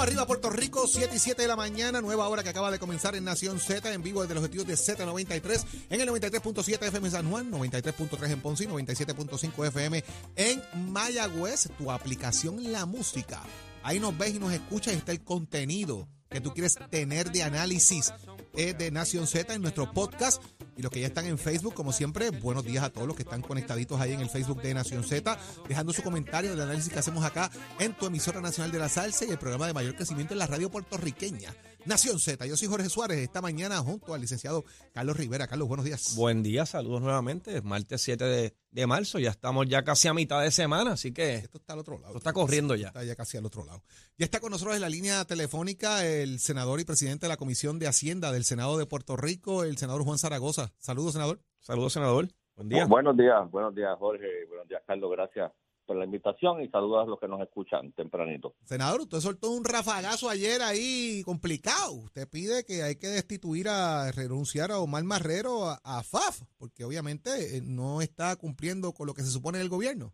Arriba, Puerto Rico, 7 y 7 de la mañana, nueva hora que acaba de comenzar en Nación Z, en vivo desde los estudios de Z93, en el 93.7 FM San Juan, 93.3 en Ponce y 97.5 FM en Mayagüez, tu aplicación La Música. Ahí nos ves y nos escuchas y está el contenido que tú quieres tener de análisis eh, de Nación Z en nuestro podcast. Y los que ya están en Facebook, como siempre, buenos días a todos los que están conectaditos ahí en el Facebook de Nación Z, dejando su comentario del análisis que hacemos acá en tu emisora nacional de la salsa y el programa de mayor crecimiento en la radio puertorriqueña. Nación Z, yo soy Jorge Suárez, esta mañana junto al licenciado Carlos Rivera. Carlos, buenos días. Buen día, saludos nuevamente. Es martes 7 de, de marzo, ya estamos ya casi a mitad de semana, así que Esto está al otro lado. Esto está corriendo ya. Está ya casi al otro lado. Ya está con nosotros en la línea telefónica el senador y presidente de la Comisión de Hacienda del Senado de Puerto Rico, el senador Juan Zaragoza. Saludos, senador. saludos, senador. Buen día. Buenos días, buenos días Jorge, buenos días Carlos, gracias por la invitación y saludos a los que nos escuchan tempranito. Senador, usted soltó un rafagazo ayer ahí complicado. Usted pide que hay que destituir a renunciar a Omar Marrero a, a FAF, porque obviamente eh, no está cumpliendo con lo que se supone del gobierno.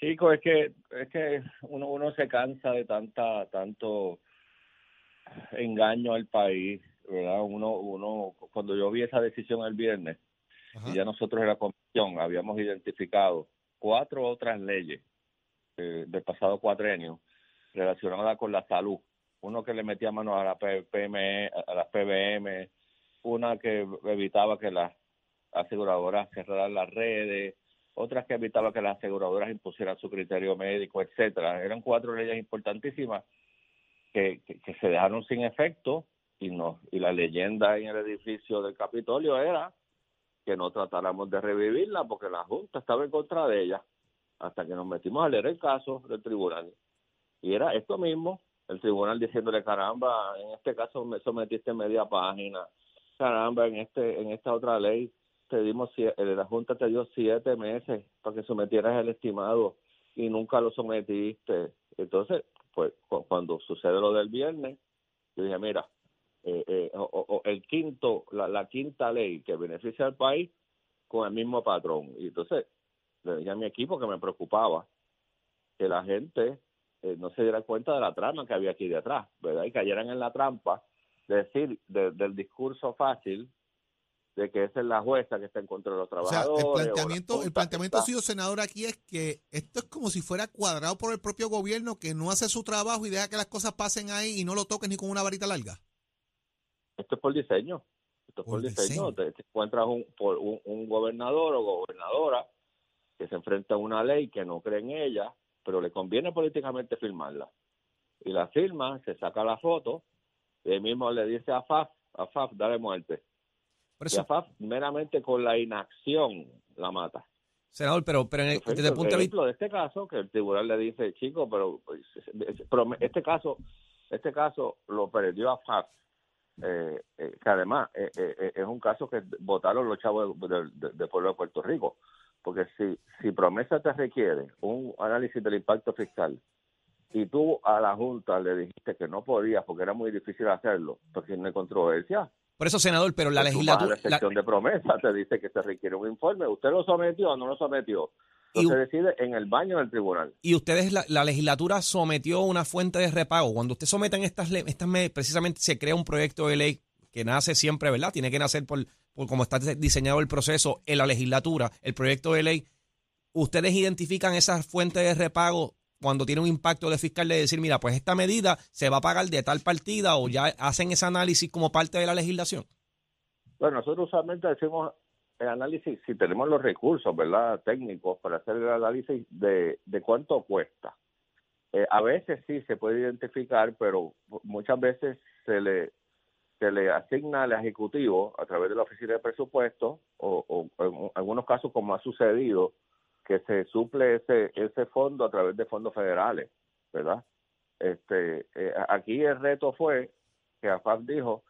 Chico, es que es que uno uno se cansa de tanta tanto engaño al país, ¿verdad? Uno uno cuando yo vi esa decisión el viernes Ajá. y ya nosotros en la comisión habíamos identificado cuatro otras leyes eh, del pasado cuatrenio relacionadas con la salud. Uno que le metía mano a la PME, a las PBM, una que evitaba que las aseguradoras cerraran las redes, otras que evitaba que las aseguradoras impusieran su criterio médico, etcétera. Eran cuatro leyes importantísimas que, que, que se dejaron sin efecto y no y la leyenda en el edificio del Capitolio era que no tratáramos de revivirla porque la Junta estaba en contra de ella hasta que nos metimos a leer el caso del tribunal. Y era esto mismo, el tribunal diciéndole, caramba, en este caso me sometiste media página, caramba, en este en esta otra ley te dimos eh, la Junta te dio siete meses para que sometieras el estimado y nunca lo sometiste. Entonces, pues cu- cuando sucede lo del viernes, yo dije, mira, eh, eh, o- el quinto, la, la quinta ley que beneficia al país con el mismo patrón. Y entonces le dije a mi equipo que me preocupaba que la gente eh, no se diera cuenta de la trama que había aquí detrás, ¿verdad? Y cayeran en la trampa de decir de- del discurso fácil de que esa es la jueza que está en contra de los O sea, trabajadores. el planteamiento, el planteamiento suyo, senador, aquí es que esto es como si fuera cuadrado por el propio gobierno que no hace su trabajo y deja que las cosas pasen ahí y no lo toques ni con una varita larga. Esto es por diseño. Esto es Por por, diseño. diseño. Te, te encuentras un, por un, un gobernador o gobernadora que se enfrenta a una ley que no cree en ella, pero le conviene políticamente firmarla. Y la firma, se saca la foto, y él mismo le dice a FAF, a FAF, dale muerte. Por Y eso, a FAF, meramente con la inacción, la mata. senador, pero, pero en el- desde el punto de vista... ejemplo de este caso, que el tribunal le dice, chico, pero, pues, pero este caso, este caso lo perdió a FAF, eh, eh, que además eh, eh, eh, es un caso que votaron los chavos del de, de- del pueblo de Puerto Rico, porque si, si promesa te requiere un análisis del impacto fiscal y tú a la Junta le dijiste que no podías porque era muy difícil hacerlo, porque no hay controversia, Por eso, senador, pero la legislatura... la la- sección de promesa te dice que se requiere un informe. ¿Usted lo sometió o no lo sometió? Y Eso se decide en el baño del tribunal. y ustedes, la, la legislatura sometió una fuente de repago. Cuando usted someten estas estas me- precisamente se crea un proyecto de ley que nace siempre, ¿verdad? Tiene que nacer por, por cómo está diseñado el proceso en la legislatura, el proyecto de ley. Ustedes identifican esas fuentes de repago cuando tiene un impacto de fiscal de decir, mira, pues esta medida se va a pagar de tal partida o ya hacen ese análisis como parte de la legislación. Bueno, nosotros usualmente decimos el análisis, si tenemos los recursos, ¿verdad? Técnicos para hacer el análisis de, de cuánto cuesta. Eh, a veces sí se puede identificar, pero muchas veces se le se le asigna al ejecutivo a través de la oficina de presupuesto o, o en algunos casos como ha sucedido que se suple ese ese fondo a través de fondos federales, ¿verdad? Este eh, aquí el reto fue que AFAP dijo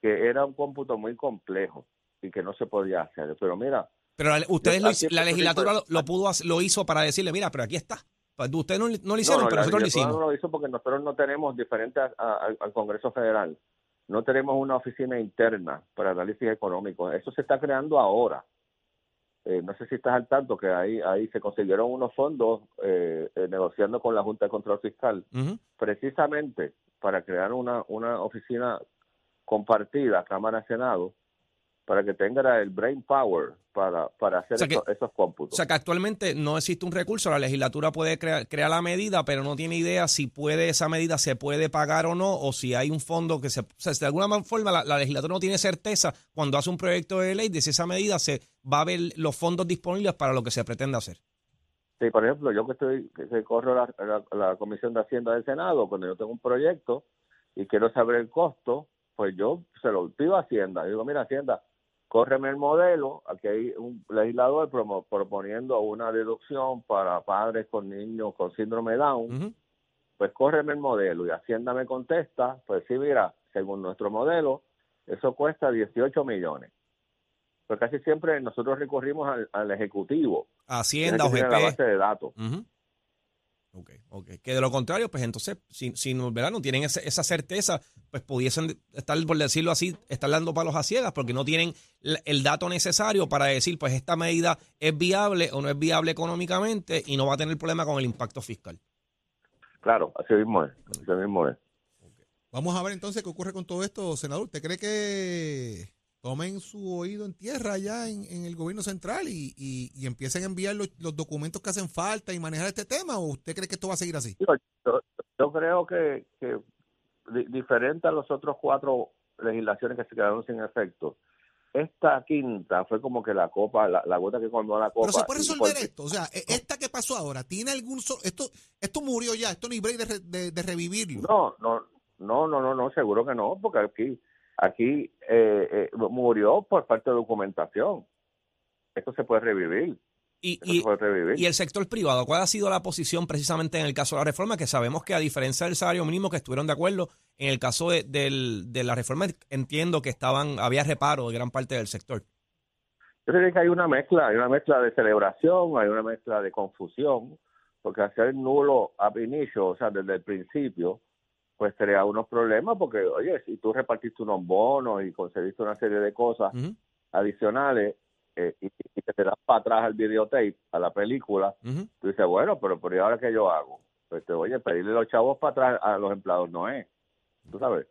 que era un cómputo muy complejo y que no se podía hacer. Pero mira, Pero la, ustedes lo, la legislatura lo, lo pudo hacer- lo hizo para decirle, mira, pero aquí está. Pues Ustedes no, no lo hicieron, no, pero la nosotros lo hicimos. no lo hizo porque nosotros no tenemos diferente a- a- al Congreso Federal. No tenemos una oficina interna para análisis económico. Eso se está creando ahora. eh, no sé si estás al tanto que ahí, ahí se consiguieron unos fondos eh, eh, negociando con la Junta de Control Fiscal, precisamente para crear una, una oficina compartida, Cámara-Senado, para que tenga el brain power para, para hacer O sea que- esos, esos cómputos. O sea que actualmente no existe un recurso, la legislatura puede crear, crear la medida, pero no tiene idea si puede esa medida se puede pagar o no, o si hay un fondo que se... O sea, de alguna forma la, la legislatura no tiene certeza cuando hace un proyecto de ley de si esa medida se va a ver los fondos disponibles para lo que se pretende hacer. Sí, por ejemplo, yo que estoy que, corro la, la- la Comisión de Hacienda del Senado, cuando yo tengo un proyecto y quiero saber el costo, pues yo se lo pido a Hacienda. Digo, mira, Hacienda, córreme el modelo. Aquí hay un legislador proponiendo una deducción para padres con niños con síndrome Down. Pues córreme el modelo. Y Hacienda me contesta, pues sí, mira, según nuestro modelo, eso cuesta 18 millones. Pues casi siempre nosotros recurrimos al, al Ejecutivo. Hacienda o la base de datos. Ok, ok. Que de lo contrario, pues entonces, si, si no, ¿verdad? no tienen ese- esa certeza, pues pudiesen estar, por decirlo así, estar dando palos a ciegas porque no tienen el dato necesario para decir, pues esta medida es viable o no es viable económicamente y no va a tener problema con el impacto fiscal. Claro, así mismo es. Así mismo es. Vamos a ver entonces qué ocurre con todo esto, senador. ¿Usted cree que tomen su oído en tierra allá en, en el gobierno central y, y- y empiecen a enviar los, los documentos que hacen falta y manejar este tema? ¿O usted cree que esto va a seguir así? Yo, yo creo que, que di- diferente a los otros cuatro legislaciones que se quedaron sin efecto, esta quinta fue como que la copa, la, la gota que colmó la copa. Pero se puede resolver porque- esto. O sea, e- esta que pasó ahora, ¿tiene algún... so- esto esto murió ya, esto no hay break de, de- de revivirlo. No, no, no, no, no, no, seguro que no, porque aquí, aquí eh, eh, murió por falta de documentación. Esto se puede revivir. Y, el sector privado, ¿cuál ha sido la posición precisamente en el caso de la reforma? Que sabemos que a diferencia del salario mínimo que estuvieron de acuerdo, en el caso de, la reforma entiendo que estaban había reparo de gran parte del sector. Yo creo que hay una mezcla, hay una mezcla de celebración, hay una mezcla de confusión, porque hacer nulo ab inicio, o sea, desde el principio, pues crea unos problemas, porque, oye, si tú repartiste unos bonos y conseguiste una serie de cosas adicionales eh, y, y te das para atrás al videotape, a la película, ujú. tú dices, bueno, pero por ahora qué yo hago? Pues, te, oye, pedirle los chavos para atrás a los empleados no es, tú sabes.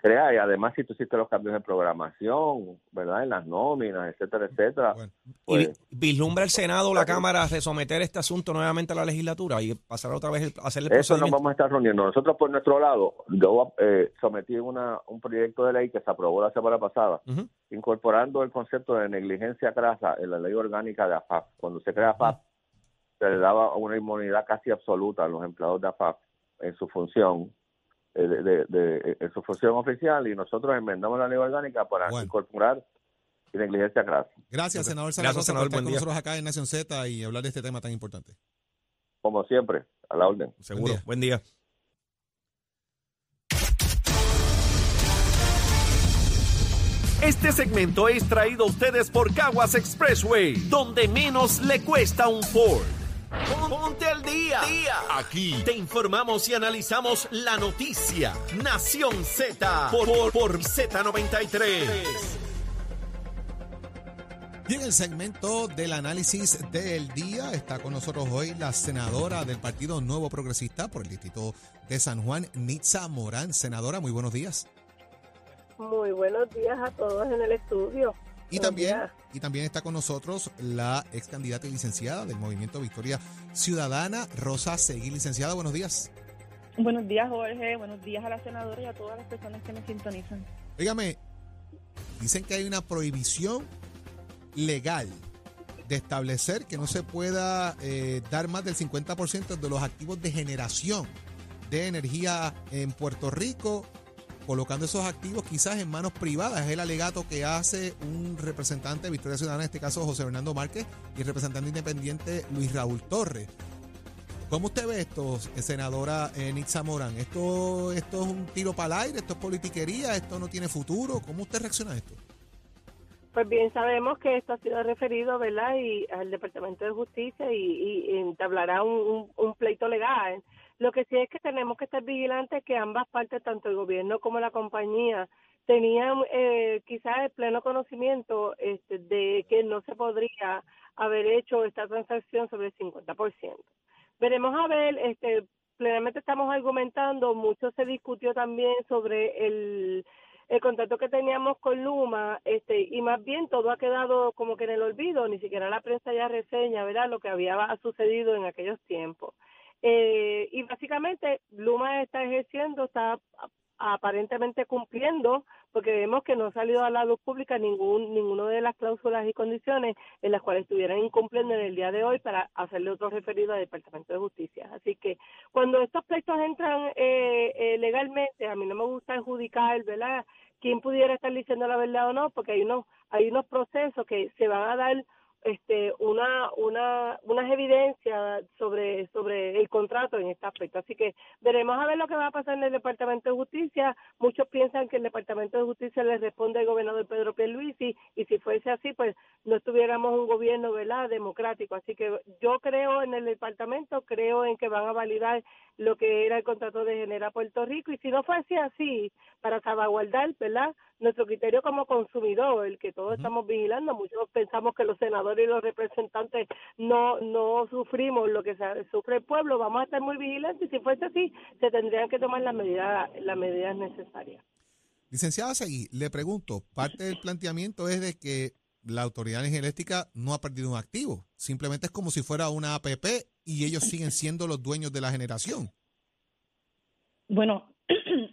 Crea, y además si tú hiciste los cambios de programación, ¿verdad? En las nóminas, etcétera, etcétera. Bueno, ¿Y pues, vi- vislumbra el Senado o la Cámara a resometer este asunto nuevamente a la legislatura y pasar otra vez hacerle el Eso nos vamos a estar reuniendo. Nosotros por nuestro lado, yo eh, sometí una, un proyecto de ley que se aprobó la semana pasada, incorporando el concepto de negligencia crasa en la ley orgánica de AFAP. Cuando se crea AFAP, se le daba una inmunidad casi absoluta a los empleados de AFAP en su función, de, de- de- en su función oficial, y nosotros enmendamos la ley orgánica para Bueno. incorporar negligencia crasa. gracias, senador Gracias, Zaragoza, senador, por estar buen con día. nosotros acá en Nación Z y hablar de este tema tan importante. Como siempre, a la orden. Seguro. día. Buen día. Este segmento es traído a ustedes por Caguas Expressway, donde menos le cuesta un Ford. Ponte al día. Aquí te informamos y analizamos la noticia. Nación Z por, por, por Z93. Y en el segmento del análisis del día está con nosotros hoy la senadora del Partido Nuevo Progresista por el Distrito de San Juan, Nitza Morán. Senadora, muy buenos días. Muy buenos días a todos en el estudio. Y Buenos también, y también está con nosotros la ex candidata y licenciada del Movimiento Victoria Ciudadana, Rosa Seguí. Licenciada, buenos días. Buenos días, Jorge. Buenos días a la senadora y a todas las personas que nos sintonizan. Óigame, dicen que hay una prohibición legal de establecer que no se pueda eh, dar más del 50% de los activos de generación de energía en Puerto Rico, colocando esos activos quizás en manos privadas. Es el alegato que hace un representante de Victoria Ciudadana, en este caso José Fernando Márquez, y el representante independiente Luis Raúl Torres. ¿Cómo usted ve esto, senadora eh, Nitza Morán? ¿Esto, ¿Esto es un tiro para el aire? ¿Esto es politiquería? ¿Esto no tiene futuro? ¿Cómo usted reacciona a esto? Pues bien, sabemos que esto ha sido referido, ¿verdad? Y al Departamento de Justicia y, y entablará un, un, un pleito legal. Lo que sí es que tenemos que estar vigilantes que ambas partes, tanto el gobierno como la compañía, tenían eh, quizás el pleno conocimiento este, de que no se podría haber hecho esta transacción sobre el 50%. Veremos a ver, este, plenamente estamos argumentando, mucho se discutió también sobre el, el contrato que teníamos con Luma, este, y más bien todo ha quedado como que en el olvido, ni siquiera la prensa ya reseña, ¿verdad?, lo que había sucedido en aquellos tiempos. Eh, y básicamente Luma está ejerciendo, está aparentemente cumpliendo, porque vemos que no ha salido a la luz pública ningún ninguno de las cláusulas y condiciones en las cuales estuvieran incumpliendo en el día de hoy para hacerle otro referido al Departamento de Justicia. Así que cuando estos pleitos entran eh, eh, legalmente, a mí no me gusta adjudicar, ¿verdad? quién pudiera estar diciendo la verdad o no, porque hay unos hay unos procesos que se van a dar este una una unas evidencias sobre sobre el contrato en este aspecto. Así que veremos a ver lo que va a pasar en el departamento de justicia. Muchos piensan que el departamento de justicia le responde al gobernador Pedro Pierluisi y si fuese así pues no estuviéramos un gobierno verdad democrático. Así que yo creo en el departamento creo en que van a validar lo que era el contrato de Genera Puerto Rico y si no fuese así para salvaguardar verdad nuestro criterio como consumidor el que todos estamos vigilando. Muchos pensamos que los senadores y los representantes no no sufrimos lo que sufre el pueblo, vamos a estar muy vigilantes y si fuese así, se tendrían que tomar las medidas las medidas necesarias. Licenciada Seguí, le pregunto, parte del planteamiento es de que la Autoridad Energética no ha perdido un activo, simplemente es como si fuera una APP y ellos siguen siendo los dueños de la generación. Bueno,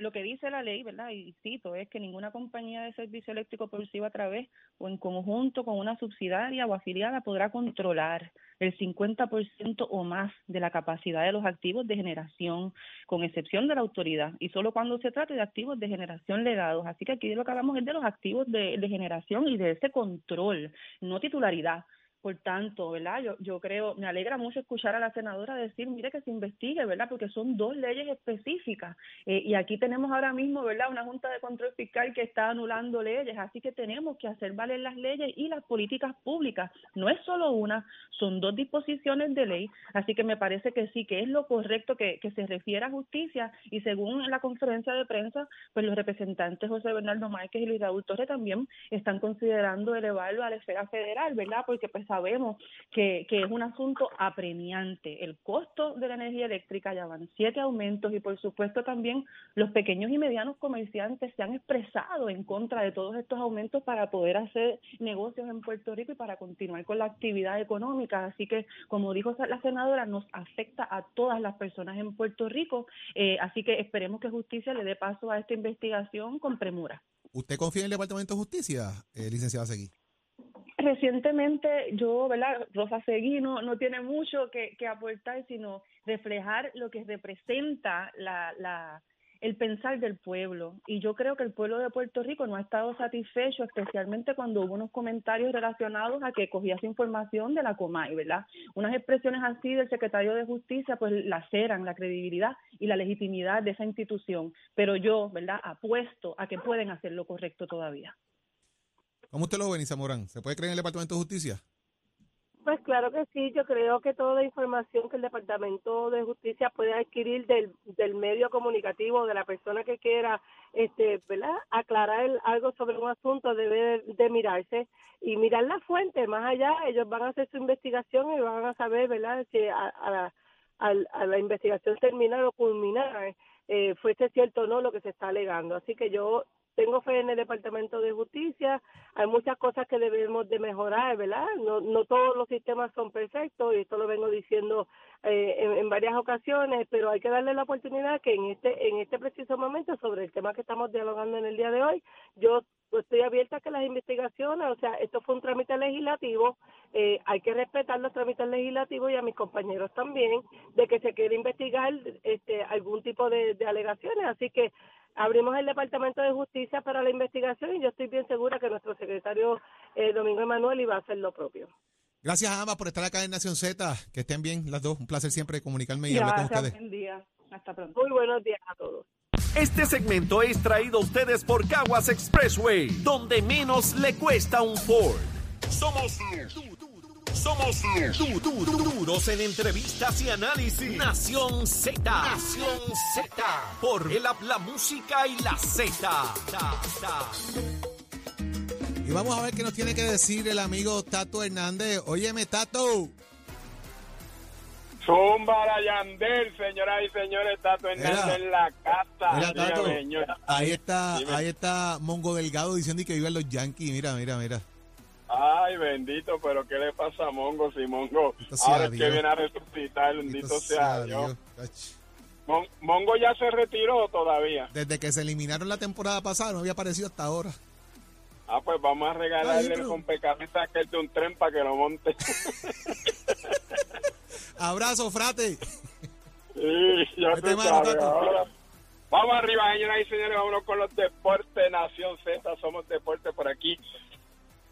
lo que dice la ley, ¿verdad? Y cito, es que ninguna compañía de servicio eléctrico producido a través o en conjunto con una subsidiaria o afiliada podrá controlar el 50% o más de la capacidad de los activos de generación, con excepción de la autoridad, y solo cuando se trate de activos de generación legados. Así que aquí lo que hablamos es de los activos de generación y de ese control, no titularidad. Por tanto, ¿verdad? Yo, yo creo, me alegra mucho escuchar a la senadora decir, mire que se investigue, ¿verdad? Porque son dos leyes específicas. Eh, y aquí tenemos ahora mismo, ¿verdad? Una Junta de Control Fiscal que está anulando leyes. Así que tenemos que hacer valer las leyes y las políticas públicas. No es solo una, son dos disposiciones de ley. Así que me parece que sí, que es lo correcto que, se refiera a justicia. Y según la conferencia de prensa, pues los representantes José Bernardo Márquez y Luis Raúl Torres también están considerando elevarlo a la esfera federal, ¿verdad? Porque pues sabemos que, es un asunto apremiante. El costo de la energía eléctrica ya van siete aumentos y por supuesto también los pequeños y medianos comerciantes se han expresado en contra de todos estos aumentos para poder hacer negocios en Puerto Rico y para continuar con la actividad económica. Así que, como dijo la senadora, nos afecta a todas las personas en Puerto Rico. Eh, así que esperemos que justicia le dé paso a esta investigación con premura. ¿Usted confía en el Departamento de Justicia, eh, licenciada Seguí? Recientemente yo, ¿verdad? Rosa Seguí no, no tiene mucho que, que aportar, sino reflejar lo que representa la, la, el pensar del pueblo. Y yo creo que el pueblo de Puerto Rico no ha estado satisfecho, especialmente cuando hubo unos comentarios relacionados a que cogía esa información de la Comay, ¿verdad? Unas expresiones así del secretario de Justicia, pues laceran la credibilidad y la legitimidad de esa institución. Pero yo, ¿verdad? Apuesto a que pueden hacer lo correcto todavía. ¿Cómo usted lo ve, Nisa Morán? ¿Se puede creer en el Departamento de Justicia? Pues claro que sí, yo creo que toda la información que el Departamento de Justicia puede adquirir del, del medio comunicativo, de la persona que quiera, este, ¿verdad? Aclarar algo sobre un asunto debe de, mirarse y mirar la fuente, más allá, ellos van a hacer su investigación y van a saber, ¿verdad? Si a, a, a, a la investigación terminar o culminar, eh, fuese cierto o no lo que se está alegando. Así que yo tengo fe en el Departamento de Justicia, hay muchas cosas que debemos de mejorar, ¿verdad? No, no todos los sistemas son perfectos y esto lo vengo diciendo eh, en, en, varias ocasiones, pero hay que darle la oportunidad que en este en este preciso momento sobre el tema que estamos dialogando en el día de hoy, yo estoy abierta a que las investigaciones, o sea, esto fue un trámite legislativo, eh, hay que respetar los trámites legislativos y a mis compañeros también, de que se quiere investigar este algún tipo de, de alegaciones, así que abrimos el Departamento de Justicia para la investigación y yo estoy bien segura que nuestro secretario eh, Domingo Emanuel iba a hacer lo propio. Gracias a ambas por estar acá en Nación Z. Que estén bien las dos. Un placer siempre comunicarme y hablar con ustedes. Buen día. Hasta pronto. Muy buenos días a todos. Este segmento es traído a ustedes por Caguas Expressway, donde menos le cuesta un Ford. Somos Somos du- du- du- duros en entrevistas y análisis. Nación Z. Nación Z. Por el app, la música y la Z. Y vamos a ver qué nos tiene que decir el amigo Tato Hernández. Óyeme, Tato. Zumba la Yandel, señoras y señores, Tato Hernández en la casa. Mira, Tato. Ahí está, Dime. ahí está Mongo Delgado diciendo que viven los Yankees. Mira, mira, mira. Ay, bendito, pero ¿qué le pasa a Mongo si Mongo ahora es que viene a resucitar, bendito sea Dios. Mon- Mongo ya se retiró todavía. Desde que se eliminaron la temporada pasada no había aparecido hasta ahora. Ah, pues vamos a regalarle Ay, el rompecabezas aquel de un tren para que lo monte. Abrazo, frate. Sí, ya tú mano, sabes, Tato. ahora. Vamos arriba, señoras y señores, vámonos con los deportes Nación Z, somos deporte por aquí.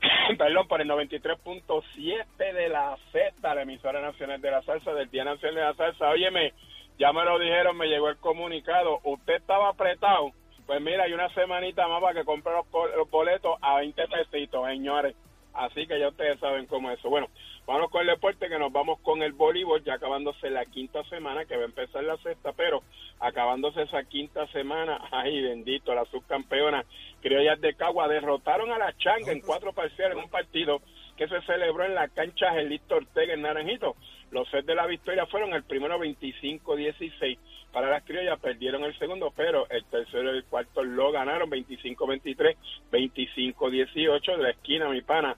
Perdón, por el 93.7 de la Z, la emisora nacional de la salsa, del Día Nacional de la Salsa. Óyeme, ya me lo dijeron, me llegó el comunicado, usted estaba apretado. Pues mira, hay una semanita más para que compre los boletos a 20 pesitos, señores. Así que ya ustedes saben cómo es eso. Bueno, vamos con el deporte, que nos vamos con el voleibol, ya acabándose la quinta semana, que va a empezar la sexta, pero acabándose esa quinta semana, ay bendito, la subcampeona criollas de Cagua derrotaron a la Changa en cuatro parciales en un partido que se celebró en la cancha Gelito Ortega en Naranjito. Los sets de la victoria fueron el primero 25-16 para las criollas, perdieron el segundo, pero el tercero y el cuarto lo ganaron 25-23, 25-18 de la esquina, mi pana.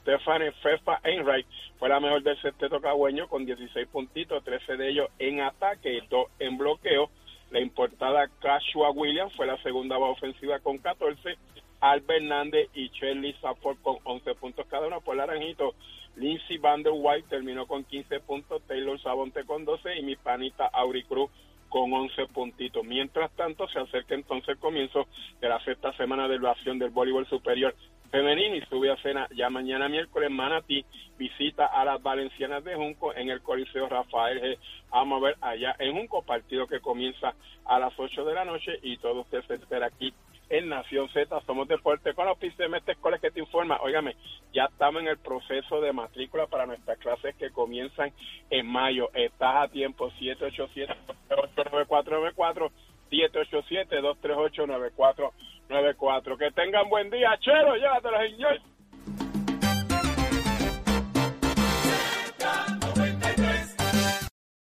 Stephanie Fefa Enright fue la mejor del sexteto cagüeño con 16 puntitos, 13 de ellos en ataque y dos en bloqueo. La importada Cashua Williams fue la segunda más ofensiva con 14. Albert Hernández y Shirley Safford con 11 puntos cada uno por Naranjito. Lindsey Van der White terminó con 15 puntos, Taylor Sabonte con 12 y mi panita Auri Cruz con 11 puntitos. Mientras tanto, se acerca entonces el comienzo de la sexta semana de evaluación del voleibol superior femenino y sube a cena ya mañana miércoles Manatí visita a las valencianas de Junco en el Coliseo Rafael G. Vamos a ver allá en Junco, partido que comienza a las 8 de la noche y todo usted se espera aquí en Nación Z, somos deporte con los PCM escuelas que te informa, óigame, ya estamos en el proceso de matrícula para nuestras clases que comienzan en mayo, estás a tiempo 787-238-9494 787-238-9494 que tengan buen día, chero, llévatelo señor